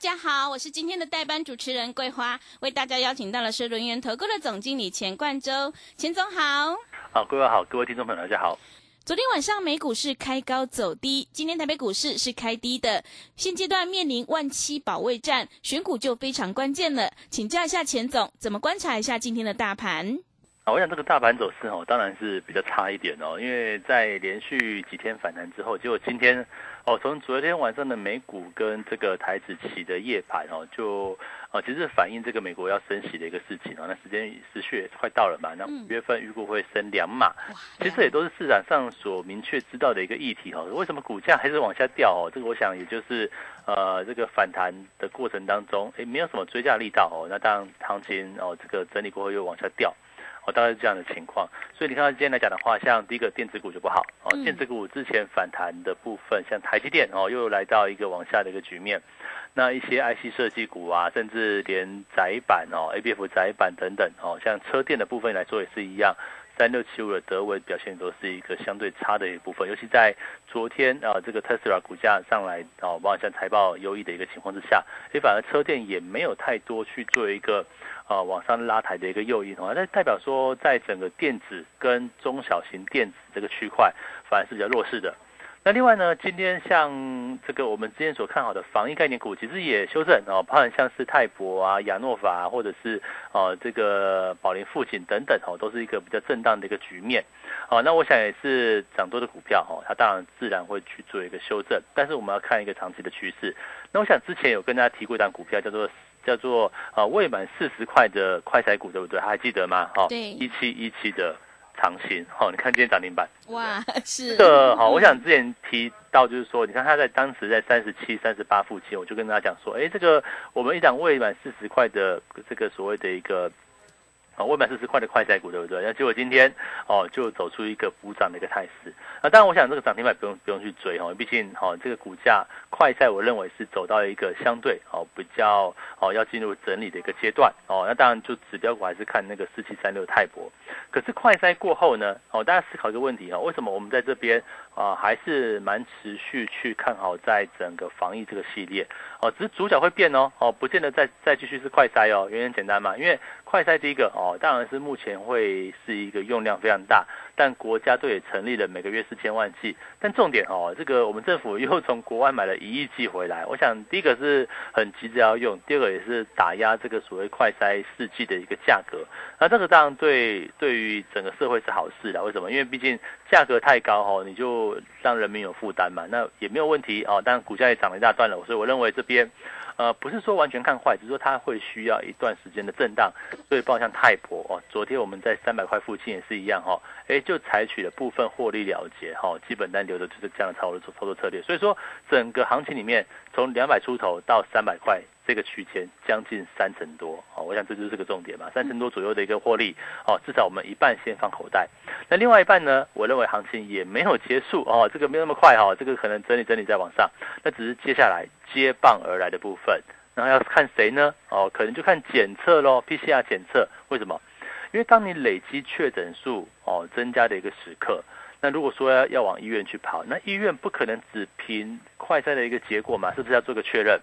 家好，我是今天的代班主持人桂花，为大家邀请到的是轮源投顾的总经理钱冠洲，钱总好。好，各位好，各位听众朋友大家好。昨天晚上美股是开高走低，今天台北股市是开低的，现阶段面临万七保卫战，选股就非常关键了。请教一下钱总，怎么观察一下今天的大盘？啊，我想这个大盘走势哦，当然是比较差一点哦，因为在连续几天反弹之后，结果今天。哦，从昨天晚上的美股跟这个台子期的夜盘哦，就呃其实反映这个美国要升息的一个事情哦。那时间时序也快到了嘛，那五月份预估会升两码，其实也都是市场上所明确知道的一个议题哈。为什么股价还是往下掉哦？这个我想也就是呃这个反弹的过程当中，诶没有什么追加力道哦。那当然行情哦这个整理过后又往下掉。哦，大概是这样的情况，所以你看到今天来讲的话，像第一个电子股就不好哦，电子股之前反弹的部分，像台积电哦，又来到一个往下的一个局面，那一些 IC 设计股啊，甚至连窄板哦，ABF 窄板等等哦，像车电的部分来说也是一样。三六七五的德文表现都是一个相对差的一部分，尤其在昨天啊，这个特斯拉股价上来啊，往像财报优异的一个情况之下，所以反而车电也没有太多去做一个啊往上拉抬的一个诱因啊，那代表说在整个电子跟中小型电子这个区块，反而是比较弱势的。那另外呢，今天像这个我们之前所看好的防疫概念股，其实也修正哦，包含像是泰博啊、亚诺法，或者是哦这个宝林富锦等等哦，都是一个比较震荡的一个局面。哦，那我想也是涨多的股票哦，它当然自然会去做一个修正，但是我们要看一个长期的趋势。那我想之前有跟大家提过一档股票，叫做叫做啊未满四十块的快彩股，对不对？还记得吗？哦，对，一七一七的。长兴，哦，你看今天涨停板，哇，是这个好。我想之前提到就是说，你看他在当时在三十七、三十八附近，我就跟大家讲说，哎，这个我们一档未满四十块的这个所谓的一个。未满四十块的快赛股，对不对？那结果今天哦，就走出一个补涨的一个态势。那当然，我想这个涨停板不用不用去追哈，毕竟哈这个股价快赛，我认为是走到一个相对哦比较哦要进入整理的一个阶段哦。那当然，就指标股还是看那个四七三六泰博。可是快赛过后呢，哦，大家思考一个问题哈，为什么我们在这边啊还是蛮持续去看好在整个防疫这个系列哦？只是主角会变哦，哦，不见得再再继续是快赛哦，原因简单嘛，因为快赛第一个哦。当然是目前会是一个用量非常大，但国家队也成立了每个月四千万剂。但重点哦，这个我们政府又从国外买了一亿剂回来。我想第一个是很急着要用，第二个也是打压这个所谓快筛试剂的一个价格。那这个当然对对于整个社会是好事的。为什么？因为毕竟价格太高哦，你就让人民有负担嘛。那也没有问题哦。但股价也涨了一大段了，所以我认为这边。呃，不是说完全看坏，只是说它会需要一段时间的震荡。所以，包括像泰博哦，昨天我们在三百块附近也是一样哈，哎，就采取了部分获利了结哈，基本单留的就是这样的操作操作策略。所以说，整个行情里面从两百出头到三百块。这个区间将近三成多，哦，我想这就是个重点嘛，三成多左右的一个获利，哦，至少我们一半先放口袋，那另外一半呢，我认为行情也没有结束，哦，这个没有那么快，哈，这个可能整理整理再往上，那只是接下来接棒而来的部分，然后要看谁呢？哦，可能就看检测喽，PCR 检测，为什么？因为当你累积确诊数哦增加的一个时刻，那如果说要要往医院去跑，那医院不可能只凭快筛的一个结果嘛，是不是要做个确认？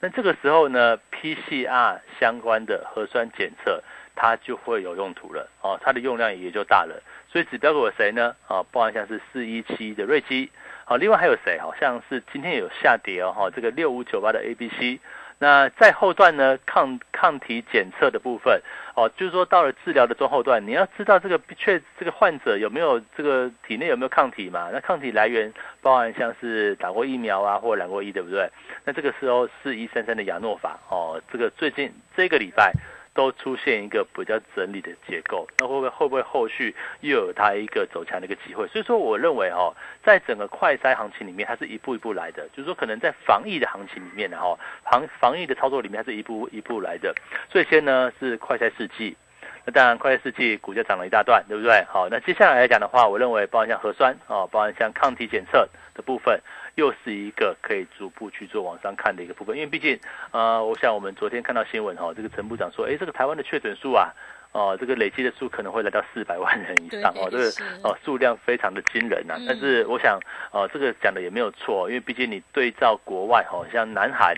那这个时候呢，PCR 相关的核酸检测，它就会有用途了哦，它的用量也就大了。所以指标股谁呢？啊，包含像是四一七的瑞基，好，另外还有谁？好像是今天有下跌哦，哈，这个六五九八的 ABC。那在后段呢，抗抗体检测的部分，哦，就是说到了治疗的中后段，你要知道这个确这个患者有没有这个体内有没有抗体嘛？那抗体来源包含像是打过疫苗啊，或染过疫，对不对？那这个时候是一三三的亚诺法，哦，这个最近这个礼拜都出现一个比较整理的结构，那会不会会不会后续又有它一个走强的一个机会？所以说，我认为哦，在整个快筛行情里面，它是一步一步来的，就是说可能在防疫的行情里面呢，哈，防防疫的操作里面，它是一步一步来的。所以先呢是快筛试剂，那当然快筛试剂股价涨了一大段，对不对？好，那接下来来讲的话，我认为包含像核酸啊，包含像抗体检测的部分。又是一个可以逐步去做往上看的一个部分，因为毕竟，呃，我想我们昨天看到新闻哈，这个陈部长说，哎，这个台湾的确诊数啊，哦，这个累积的数可能会来到四百万人以上哦，这个哦数量非常的惊人呐。但是我想，哦，这个讲的也没有错，因为毕竟你对照国外哈，像南韩，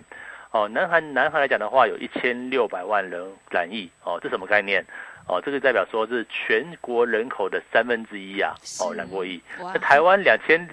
哦，南韩南韩来讲的话，有一千六百万人染疫，哦，这什么概念？哦，这个代表说是全国人口的三分之一啊，哦，染过疫。那台湾两千。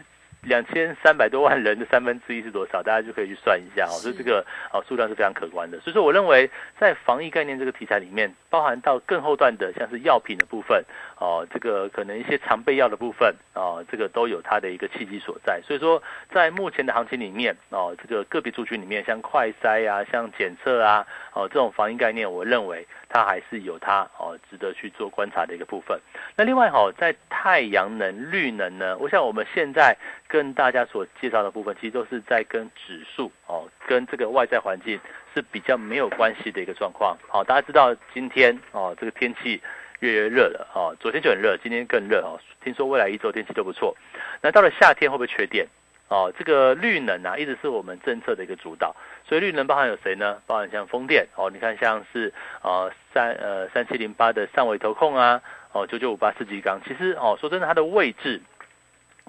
两千三百多万人的三分之一是多少？大家就可以去算一下哦。所以这个哦数量是非常可观的。所以说，我认为在防疫概念这个题材里面，包含到更后段的，像是药品的部分哦，这个可能一些常备药的部分哦，这个都有它的一个契机所在。所以说，在目前的行情里面哦，这个个别族群里面，像快筛啊，像检测啊，哦这种防疫概念，我认为它还是有它哦值得去做观察的一个部分。那另外哈，在太阳能、绿能呢，我想我们现在。跟大家所介绍的部分，其实都是在跟指数哦，跟这个外在环境是比较没有关系的一个状况。好，大家知道今天哦，这个天气越来越热了哦，昨天就很热，今天更热哦。听说未来一周天气都不错。那到了夏天会不会缺电？哦，这个绿能啊，一直是我们政策的一个主导。所以绿能包含有谁呢？包含像风电哦，你看像是呃三呃三七零八的上尾投控啊，哦九九五八四级钢，其实哦说真的，它的位置。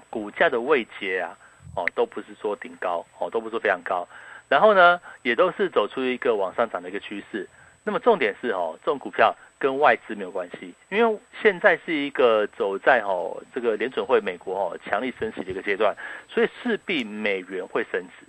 股价的位阶啊，哦，都不是说顶高，哦，都不是说非常高，然后呢，也都是走出一个往上涨的一个趋势。那么重点是哦，这种股票跟外资没有关系，因为现在是一个走在哦这个联准会美国哦强力升息的一个阶段，所以势必美元会升值。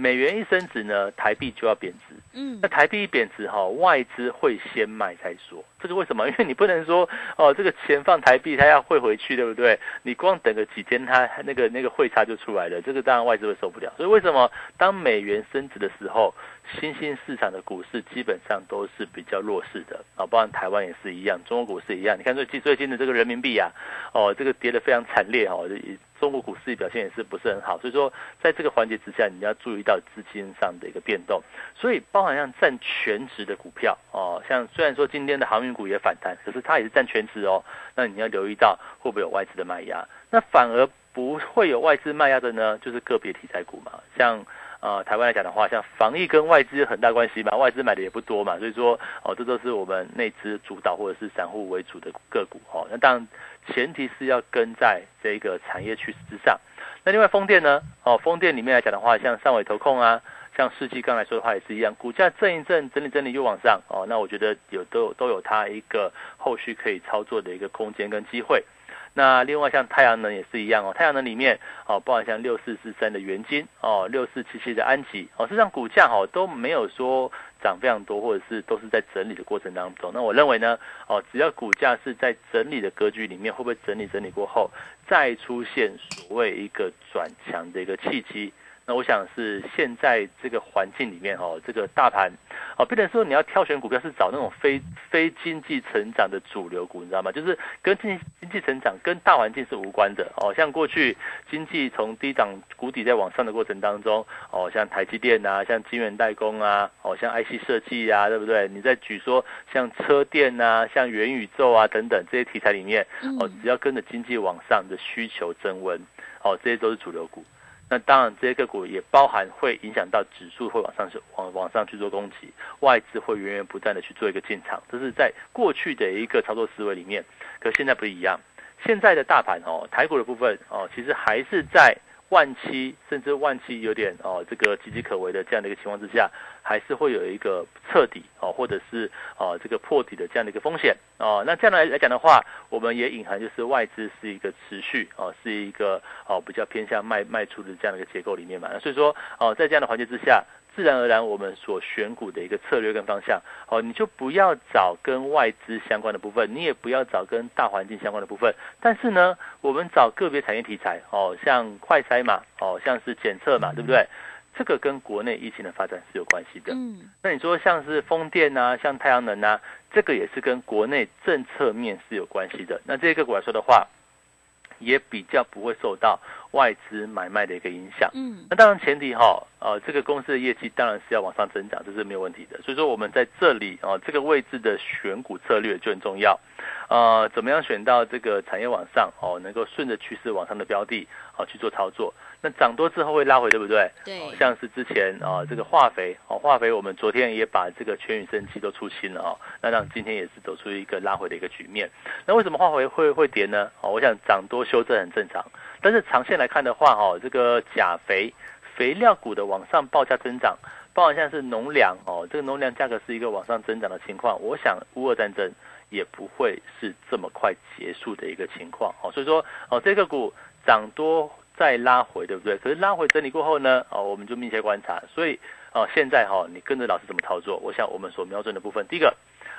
美元一升值呢，台币就要贬值。嗯，那台币一贬值哈，外资会先卖再说。这是为什么？因为你不能说哦，这个钱放台币，它要汇回去，对不对？你光等个几天，它那个那个汇差就出来了。这个当然外资会受不了。所以为什么当美元升值的时候，新兴市场的股市基本上都是比较弱势的啊？包含台湾也是一样，中国股市一样。你看最近最近的这个人民币啊，哦，这个跌得非常惨烈哦。中国股市表现也是不是很好，所以说在这个环节之下，你要注意到资金上的一个变动。所以包含像占全值的股票哦，像虽然说今天的航运股也反弹，可是它也是占全值哦。那你要留意到会不会有外资的卖压？那反而不会有外资卖压的呢，就是个别题材股嘛。像呃台湾来讲的话，像防疫跟外资很大关系嘛，外资买的也不多嘛，所以说哦这都是我们内资主导或者是散户为主的个股哦。那当然。前提是要跟在这个产业趋势之上。那另外风电呢？哦，风电里面来讲的话，像上尾投控啊，像世纪刚来说的话也是一样，股价震一震，整理整理又往上哦。那我觉得有都有都有它一个后续可以操作的一个空间跟机会。那另外像太阳能也是一样哦，太阳能里面哦，包含像六四四三的元金哦，六四七七的安吉哦，实际上股价哦都没有说涨非常多，或者是都是在整理的过程当中。那我认为呢，哦，只要股价是在整理的格局里面，会不会整理整理过后再出现所谓一个转强的一个契机？那我想是现在这个环境里面哦，这个大盘哦，变成说你要挑选股票是找那种非非经济成长的主流股，你知道吗？就是跟经经济成长跟大环境是无关的哦。像过去经济从低档谷底在往上的过程当中哦，像台积电啊，像晶圆代工啊，哦，像 IC 设计啊，对不对？你在举说像车电啊，像元宇宙啊等等这些题材里面哦，只要跟着经济往上的需求增温哦，这些都是主流股。那当然，这些个股也包含会影响到指数会往上去往往上去做攻击，外资会源源不断的去做一个进场，这是在过去的一个操作思维里面。可现在不一样，现在的大盘哦，台股的部分哦，其实还是在。万七甚至万七有点哦，这个岌岌可危的这样的一个情况之下，还是会有一个彻底哦，或者是哦这个破底的这样的一个风险哦。那这样来来讲的话，我们也隐含就是外资是一个持续哦，是一个哦比较偏向卖卖出的这样的一个结构里面嘛。所以说哦，在这样的环境之下。自然而然，我们所选股的一个策略跟方向，哦，你就不要找跟外资相关的部分，你也不要找跟大环境相关的部分。但是呢，我们找个别产业题材，哦，像快筛嘛，哦，像是检测嘛，对不对？这个跟国内疫情的发展是有关系的。嗯，那你说像是风电啊，像太阳能啊，这个也是跟国内政策面是有关系的。那这个股来说的话，也比较不会受到外资买卖的一个影响。嗯，那当然前提哈，呃，这个公司的业绩当然是要往上增长，这是没有问题的。所以说我们在这里啊，这个位置的选股策略就很重要。呃，怎么样选到这个产业往上哦，能够顺着趋势往上的标的哦去做操作？那涨多之后会拉回，对不对？对哦像是之前啊、这个化肥哦，化肥我们昨天也把这个全宇生机都出清了哦，那让今天也是走出一个拉回的一个局面。那为什么化肥会会跌呢？哦，我想涨多修正很正常，但是长线来看的话，哦，这个钾肥肥料股的往上报价增长，包含像是农粮哦，这个农粮价格是一个往上增长的情况，我想乌俄战争也不会是这么快结束的一个情况哦，所以说哦，这个股涨多再拉回，对不对？可是拉回整理过后呢，哦，我们就密切观察，所以哦，现在哈、你跟着老师怎么操作？我想我们所瞄准的部分，第一个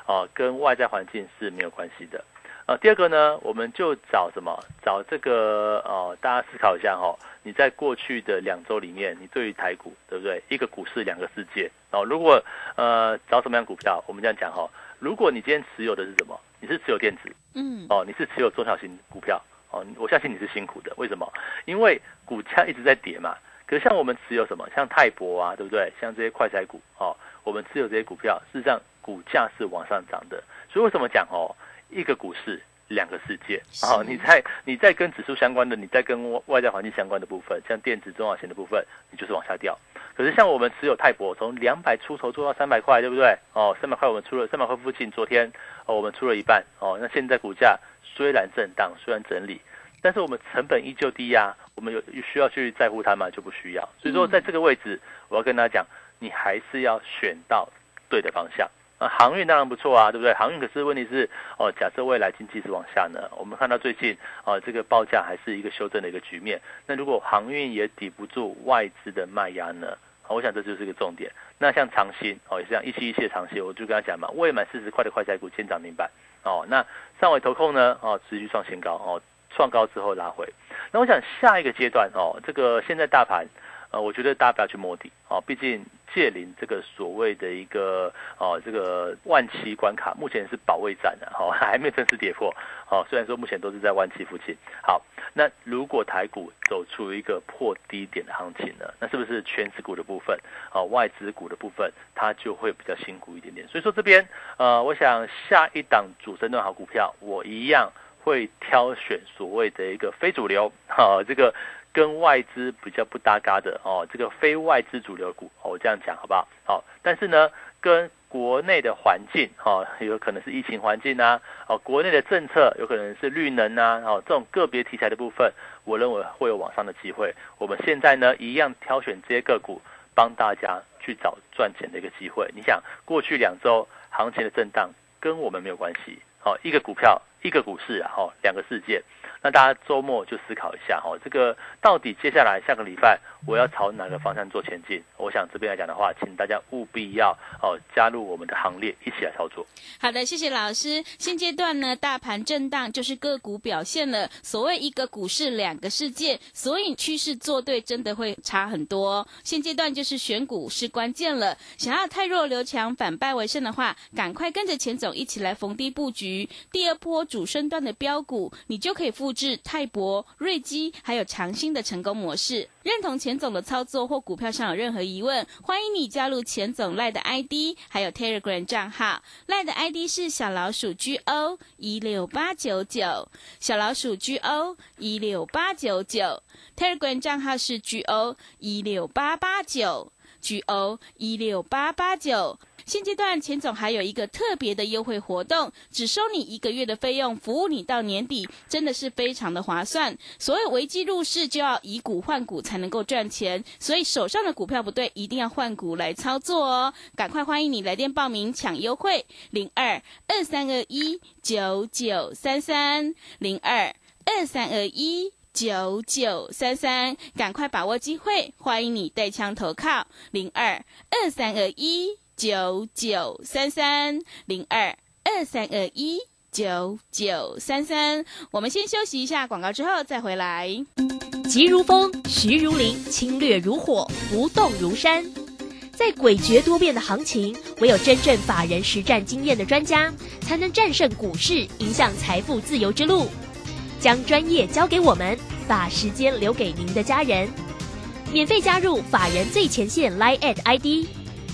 哦，跟外在环境是没有关系的。呃，第二个呢，我们就找什么？找这个呃，大家思考一下哈、你在过去的两周里面，你对于台股对不对？一个股市两个世界哦。如果呃找什么样股票，我们这样讲哈、如果你今天持有的是什么？你是持有电子嗯，哦，你是持有中小型股票哦，我相信你是辛苦的。为什么？因为股价一直在跌嘛。可是像我们持有什么，像泰博啊，对不对？像这些快财股哦，我们持有这些股票，事实上股价是往上涨的。所以为什么讲哦，一个股市两个世界哦，你在你在跟指数相关的，你在跟外在环境相关的部分，像电子、中小型的部分，你就是往下掉。可是像我们持有泰博，从两百出头做到三百块，对不对？哦，三百块我们出了三百块附近，昨天哦我们出了一半哦，那现在股价虽然震荡，虽然整理，但是我们成本依旧低呀、我们有有需要去在乎它吗？就不需要。所以说，在这个位置，我要跟大家讲，你还是要选到对的方向。啊，航运当然不错啊，对不对？航运可是问题是，哦，假设未来经济是往下呢，我们看到最近，哦，这个报价还是一个修正的一个局面。那如果航运也抵不住外资的卖压呢？好，我想这就是一个重点。那像长兴，哦，也是这样，一期一期的长兴，我就跟他讲嘛，未满四十块的快财股先涨停板，哦，那上尾投控呢，哦，持续创新高，哦，创高之后拉回。那我想下一个阶段，哦，这个现在大盘，呃，我觉得大家不要去摸底，哦，毕竟借临这个所谓的一个哦，这个万七关卡，目前是保卫战的，哦，还没正式跌破，哦，虽然说目前都是在万七附近。好，那如果台股走出一个破低点的行情呢，那是不是全指股的部分，哦，外资股的部分，它就会比较辛苦一点点？所以说这边，呃，我想下一档主升段好股票，我一样会挑选所谓的一个非主流，哈、这个跟外资比较不搭嘎的哦，这个非外资主流股，我这样讲好不好？好、但是呢，跟国内的环境，哦、有可能是疫情环境啊，哦，国内的政策有可能是绿能啊，哦，这种个别题材的部分，我认为会有往上的机会。我们现在呢，一样挑选这些个股，帮大家去找赚钱的一个机会。你想，过去两周行情的震荡跟我们没有关系，好、一个股票，一个股市啊，哈、两个世界。那大家周末就思考一下哈，这个到底接下来下个礼拜我要朝哪个方向做前进？我想这边来讲的话，请大家务必要哦加入我们的行列，一起来操作。好的，谢谢老师。现阶段呢，大盘震荡就是个股表现了。所谓一个股市两个世界，所以趋势做对真的会差很多。现阶段就是选股是关键了。想要太弱留强，反败为胜的话，赶快跟着钱总一起来逢低布局第二波主升段的标股，你就可以复制泰博、瑞基还有长兴的成功模式。认同钱总的操作或股票上有任何疑问，欢迎你加入钱总赖的 ID，还有 Telegram 账号。赖的 ID 是小老鼠 GO 一六八九九，小老鼠 GO 一六八九九。Telegram 账号是 GO 一六八八九，GO 一六八八九。现阶段钱总还有一个特别的优惠活动，只收你一个月的费用，服务你到年底，真的是非常的划算。所谓危机入市，就要以股换股才能够赚钱，所以手上的股票不对，一定要换股来操作哦。赶快欢迎你来电报名抢优惠，零二二三二一九九三三零二二三二一。九九三三，赶快把握机会，欢迎你带枪投靠零二二三二一九九三三零二二三二一九九三三。我们先休息一下广告，之后再回来。急如风，徐如林，侵略如火，不动如山。在诡谲多变的行情，唯有真正法人实战经验的专家，才能战胜股市，迎向财富自由之路。将专业交给我们，把时间留给您的家人。免费加入法人最前线 Line at ID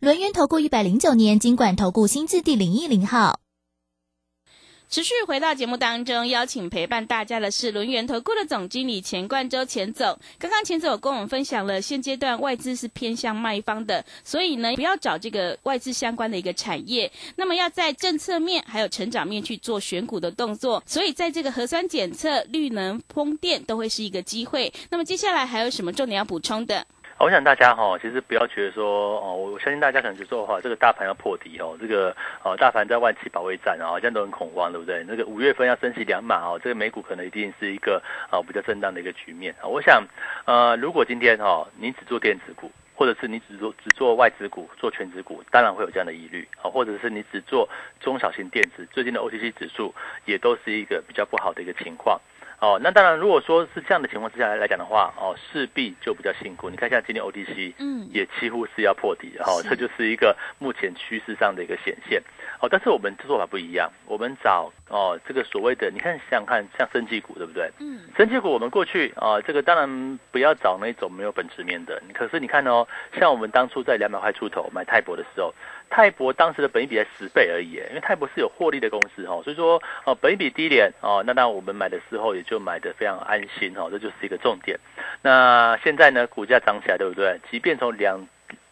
轮源投顾一百零九年经管投顾新字第零一零号。持续回到节目当中，邀请陪伴大家的是轮源投顾的总经理钱冠洲钱总。刚刚钱总跟我们分享了，现阶段外资是偏向卖方的，所以呢，不要找这个外资相关的一个产业，那么要在政策面还有成长面去做选股的动作。所以在这个核酸检测、绿能、风电都会是一个机会。那么接下来还有什么重点要补充的？我想大家哈，其实不要觉得说哦，我相信大家可能就说哈，这个大盘要破底哦，这个呃大盘在万七保卫战啊，好像都很恐慌，对不对？那个五月份要升息两码哦，这个美股可能一定是一个啊比较震荡的一个局面啊。我想呃，如果今天哈你只做电子股，或者是你只做只做外资股、做全职股，当然会有这样的疑虑啊。或者是你只做中小型电子，最近的 OTC 指数也都是一个比较不好的一个情况。哦，那当然，如果说是这样的情况之下来来讲的话，哦，势必就比较辛苦。你看一下今天 OTC，嗯，也几乎是要破底，哦，这就是一个目前趋势上的一个显现。哦，但是我们做法不一样，我们找哦这个所谓的，你看想想看，像生技股对不对？嗯，生技股我们过去啊，这个当然不要找那种没有本质面的。可是你看哦，像我们当初在两百块出头买泰博的时候。泰博当时的本益比才十倍而已，因为泰博是有获利的公司哈，所以说哦，本益比低廉哦，那那我们买的时候也就买的非常安心哈，这就是一个重点。那现在呢，股价涨起来对不对？即便从两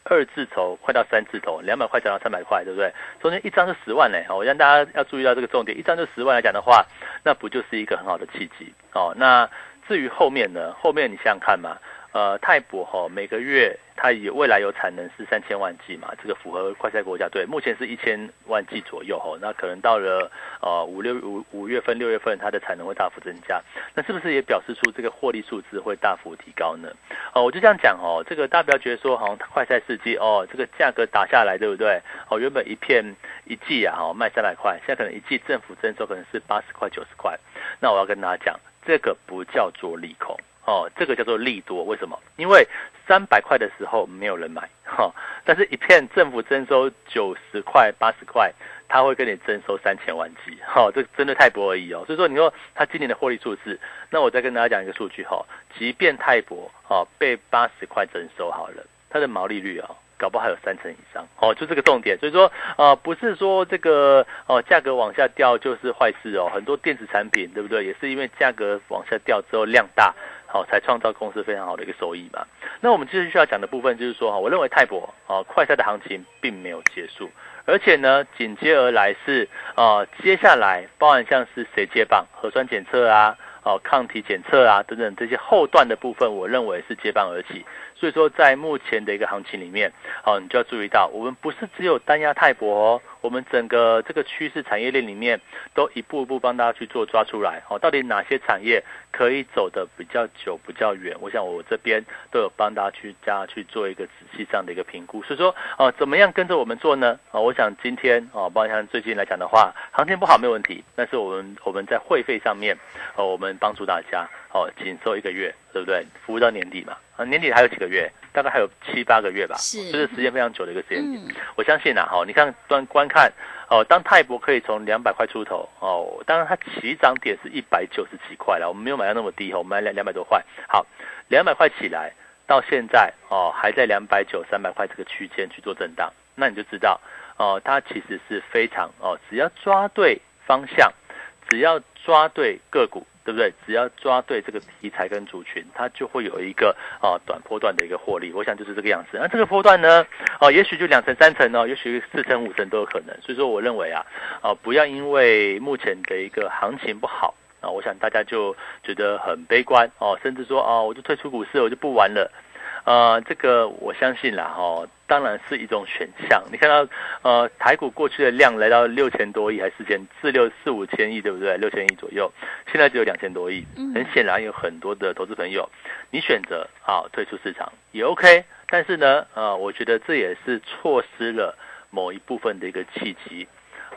二字头快到三字头，两百块涨到三百块，对不对？中间一张是十万嘞，我让大家要注意到这个重点，一张就十万来讲的话，那不就是一个很好的契机哦？那至于后面呢？后面你想想看嘛。呃，泰博哈每个月它有未来有产能是三千万剂嘛，这个符合快赛国家队，目前是一千万剂左右哈，那可能到了呃五六五五月份六月份它的产能会大幅增加，那是不是也表示出这个获利数字会大幅提高呢？哦，我就这样讲哦，这个大家不要觉得说好像快赛世纪哦，这个价格打下来对不对？哦，原本一片一剂啊哈卖三百块，现在可能一剂政府征收可能是八十块九十块，那我要跟大家讲，这个不叫做利空。哦，这个叫做利多，为什么？因为三百块的时候没有人买，哈，但是一片政府征收九十块、八十块，他会跟你征收三千万剂，哈，这真的太薄而已哦。所以说，你说他今年的获利数字，那我再跟大家讲一个数据哈，即便太薄，哦，被八十块征收好了，它的毛利率啊。搞不好还有三成以上哦，就这个重点，所以说呃，不是说这个哦价格往下掉就是坏事哦，很多电子产品对不对？也是因为价格往下掉之后量大，好才创造公司非常好的一个收益嘛。那我们接着需要讲的部分就是说哈，我认为泰博啊快赛的行情并没有结束，而且呢紧接而来是呃接下来包含像是谁接棒核酸检测啊。哦，抗体检测啊，等等这些后段的部分，我认为是接棒而起。所以说，在目前的一个行情里面，哦，你就要注意到，我们不是只有单压泰博。我们整个这个趋势产业链里面，都一步一步帮大家去做抓出来，哦，到底哪些产业可以走的比较久、比较远？我想我这边都有帮大家去加去做一个仔细这样的一个评估。所以说，哦，怎么样跟着我们做呢？啊，我想今天哦，包括像最近来讲的话，行情不好没有问题，但是我们我们在会费上面，哦，我们帮助大家，哦，仅收一个月，对不对？服务到年底嘛，啊，年底还有几个月？大概还有七八个月吧，是，就是时间非常久的一个时间点。我相信呐，哈，你看端观看，哦，当泰博可以从两百块出头，哦，当然它起涨点是一百九十几块了，我们没有买到那么低，我们买两两百多块。好，两百块起来到现在，哦，还在两百九三百块这个区间去做震荡。那你就知道哦，它其实是非常哦，只要抓对方向，只要抓对个股。对不对？只要抓对这个题材跟族群，它就会有一个啊短波段的一个获利。我想就是这个样子。那这个波段呢，啊，也许就两成三成哦，也许四成五成都有可能。所以说，我认为啊，啊，不要因为目前的一个行情不好啊，我想大家就觉得很悲观哦，甚至说啊，我就退出股市，我就不玩了。呃，这个我相信啦，哈，当然是一种选项。你看到，呃，台股过去的量来到六千多亿，还是四千四六四五千亿，对不对？六千亿左右，现在只有两千多亿。很显然，有很多的投资朋友，你选择啊退出市场也 OK，但是呢，呃，我觉得这也是错失了某一部分的一个契机。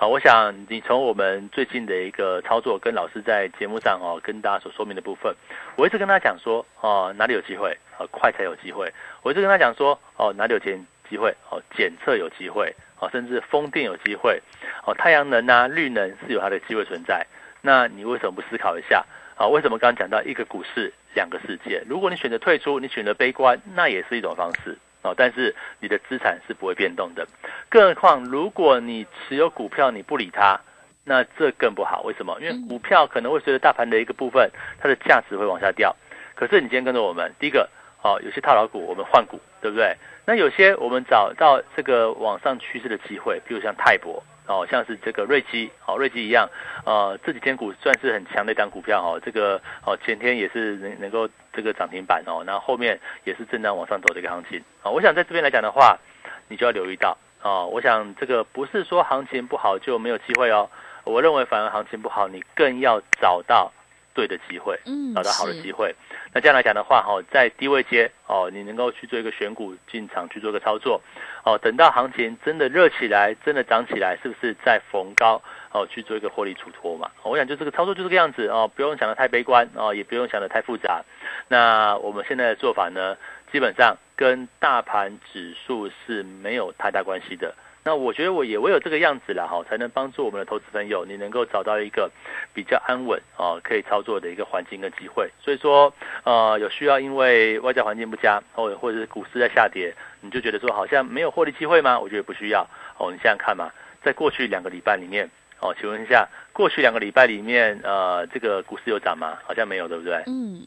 啊，我想你从我们最近的一个操作，跟老师在节目上哦，跟大家所说明的部分，我一直跟他讲说，哦，哪里有机会，啊，快才有机会。我一直跟他讲说，哦，哪里有钱机会，哦，检测有机会，哦，甚至风电有机会，哦，太阳能啊，绿能是有它的机会存在。那你为什么不思考一下？啊，为什么刚刚讲到一个股市两个世界？如果你选择退出，你选择悲观，那也是一种方式。哦，但是你的资产是不会变动的，更何况如果你持有股票你不理它，那这更不好。为什么？因为股票可能会随着大盘的一个部分，它的价值会往下掉。可是你今天跟着我们，第一个，哦，有些套牢股我们换股，对不对？那有些我们找到这个往上趋势的机会，比如像泰博。哦，像是这个瑞基，哦，瑞基一样，呃，这几天股算是很强的一张股票，哦，这个哦前天也是能能够这个涨停板哦，然后后面也是震荡往上走的一个行情，啊，我想在这边来讲的话，你就要留意到，啊，我想这个不是说行情不好就没有机会哦，我认为反而行情不好，你更要找到。对的机会，嗯，找到好的机会。那这样来讲的话，哈，在低位接哦，你能够去做一个选股进场去做一个操作，哦，等到行情真的热起来，真的涨起来，是不是再逢高哦去做一个获利出脱嘛？我想就这个操作就这个样子哦，不用想的太悲观哦，也不用想的太复杂。那我们现在的做法呢，基本上跟大盘指数是没有太大关系的。那我觉得我也唯有这个样子了哈，才能帮助我们的投资朋友，你能够找到一个比较安稳啊，可以操作的一个环境跟机会。所以说，呃，有需要因为外在环境不佳，或或者是股市在下跌，你就觉得说好像没有获利机会吗？我觉得不需要哦。你想想看嘛，在过去两个礼拜里面，哦，请问一下，过去两个礼拜里面，呃，这个股市有涨吗？好像没有，对不对？嗯。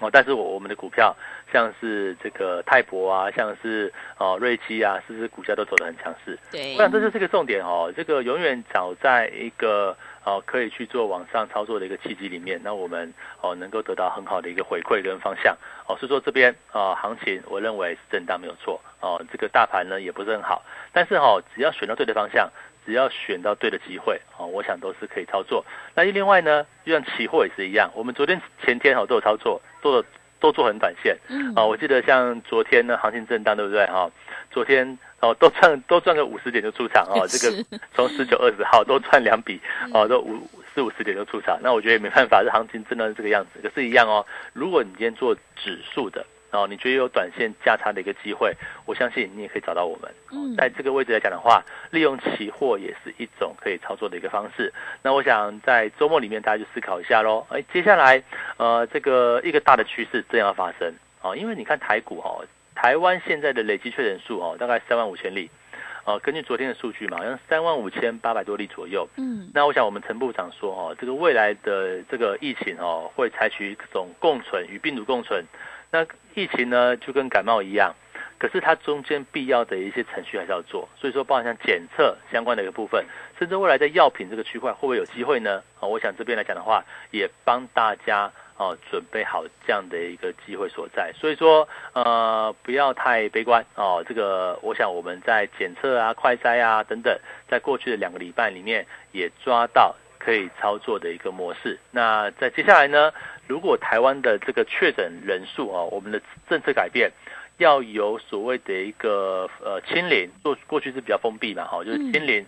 哦，但是我我们的股票，像是这个泰博啊，像是哦瑞基啊，是不是股价都走得很强势？对，我想这就是个重点哦。这个永远找在一个哦可以去做网上操作的一个契机里面，那我们哦能够得到很好的一个回馈跟方向。哦，是说这边啊行情，我认为是震荡没有错。哦，这个大盘呢也不是很好，但是哈只要选到对的方向。只要选到对的机会啊，我想都是可以操作。那另外呢，就像期货也是一样，我们昨天前天哈都有操作，做的都做很短线。啊，我记得像昨天呢，行情震荡，对不对哈？昨天哦都赚都赚个五十点就出场哦，这个从十九二十号都赚两笔哦，都五四五十点就出场。那我觉得也没办法，这行情真的是这个样子。可是，一样哦，如果你今天做指数的。哦，你觉得有短线价差的一个机会，我相信你也可以找到我们。嗯，在这个位置来讲的话，利用期货也是一种可以操作的一个方式。那我想在周末里面，大家就思考一下喽。哎，接下来呃，这个一个大的趋势正要发生哦，因为你看台股哦，台湾现在的累计确诊数哦，大概三万五千例。哦，根据昨天的数据嘛，好像三万五千八百多例左右。嗯，那我想我们陈部长说哦，这个未来的这个疫情哦，会采取一种共存与病毒共存。那疫情呢，就跟感冒一样，可是它中间必要的一些程序还是要做，所以说包含像检测相关的一个部分，甚至未来在药品这个区块会不会有机会呢？啊，我想这边来讲的话，也帮大家啊准备好这样的一个机会所在，所以说呃不要太悲观哦。这个我想我们在检测啊、快筛啊等等，在过去的两个礼拜里面也抓到可以操作的一个模式。那在接下来呢？如果台湾的这个确诊人数啊，我们的政策改变，要有所谓的一个呃清零，过过去是比较封闭嘛，哈，就是清零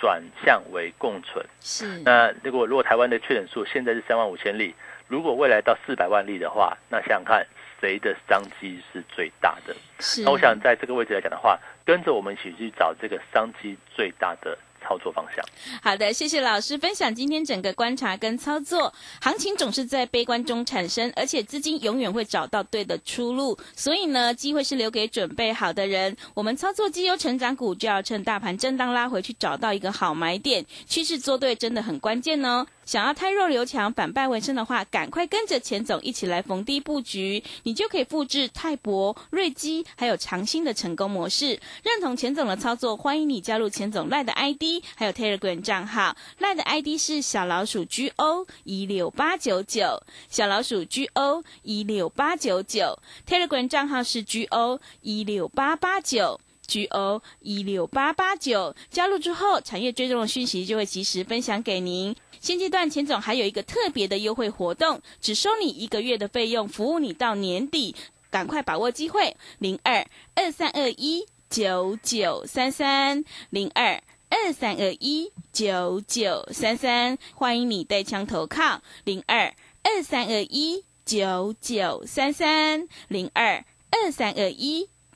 转向为共存。是。那如果如果台湾的确诊数现在是三万五千例，如果未来到四百万例的话，那想想看谁的商机是最大的？是。那我想在这个位置来讲的话，跟着我们一起去找这个商机最大的。操作方向。好的，谢谢老师分享今天整个观察跟操作。行情总是在悲观中产生，而且资金永远会找到对的出路，所以呢，机会是留给准备好的人。我们操作绩优成长股，就要趁大盘震荡拉回去，找到一个好买点，趋势做对真的很关键哦。想要太弱留强，反败为胜的话，赶快跟着钱总一起来逢低布局，你就可以复制泰博、瑞基还有长兴的成功模式。认同钱总的操作，欢迎你加入钱总赖的 ID，还有 Telegram 账号，赖的 ID 是小老鼠 GO 一六八九九，小老鼠 GO 一六八九九，Telegram 账号是 GO 一六八八九。G O 一六八八九加入之后，产业追踪的讯息就会及时分享给您。现阶段钱总还有一个特别的优惠活动，只收你一个月的费用，服务你到年底，赶快把握机会。零二二三二一九九三三零二二三二一九九三三，欢迎你带枪投靠。零二二三二一九九三三零二二三二一。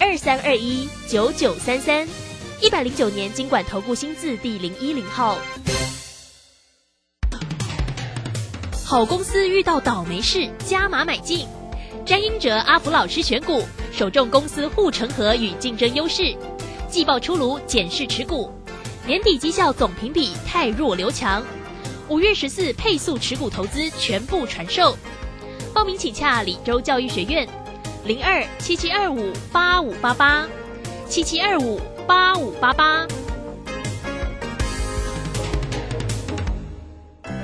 二三二一九九三三，一百零九年经管投顾新字第零一零号。好公司遇到倒霉事，加码买进。詹英哲阿福老师选股，首重公司护城河与竞争优势。季报出炉，检视持股。年底绩效总评比太弱留强。五月十四配速持股投资全部传授。报名请洽李州教育学院。零二七七二五八五八八，七七二五八五八八。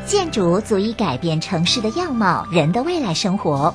建筑足以改变城市的样貌，人的未来生活。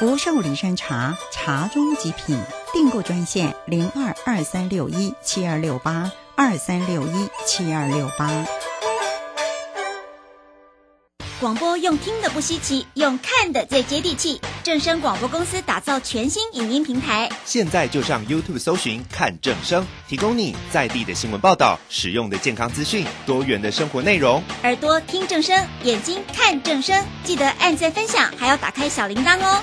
福寿梨山茶，茶中极品。订购专线零二二三六一七二六八二三六一七二六八。广播用听的不稀奇，用看的最接地气。正声广播公司打造全新影音平台，现在就上 YouTube 搜寻看正声，提供你在地的新闻报道、使用的健康资讯、多元的生活内容。耳朵听正声，眼睛看正声，记得按赞分享，还要打开小铃铛哦。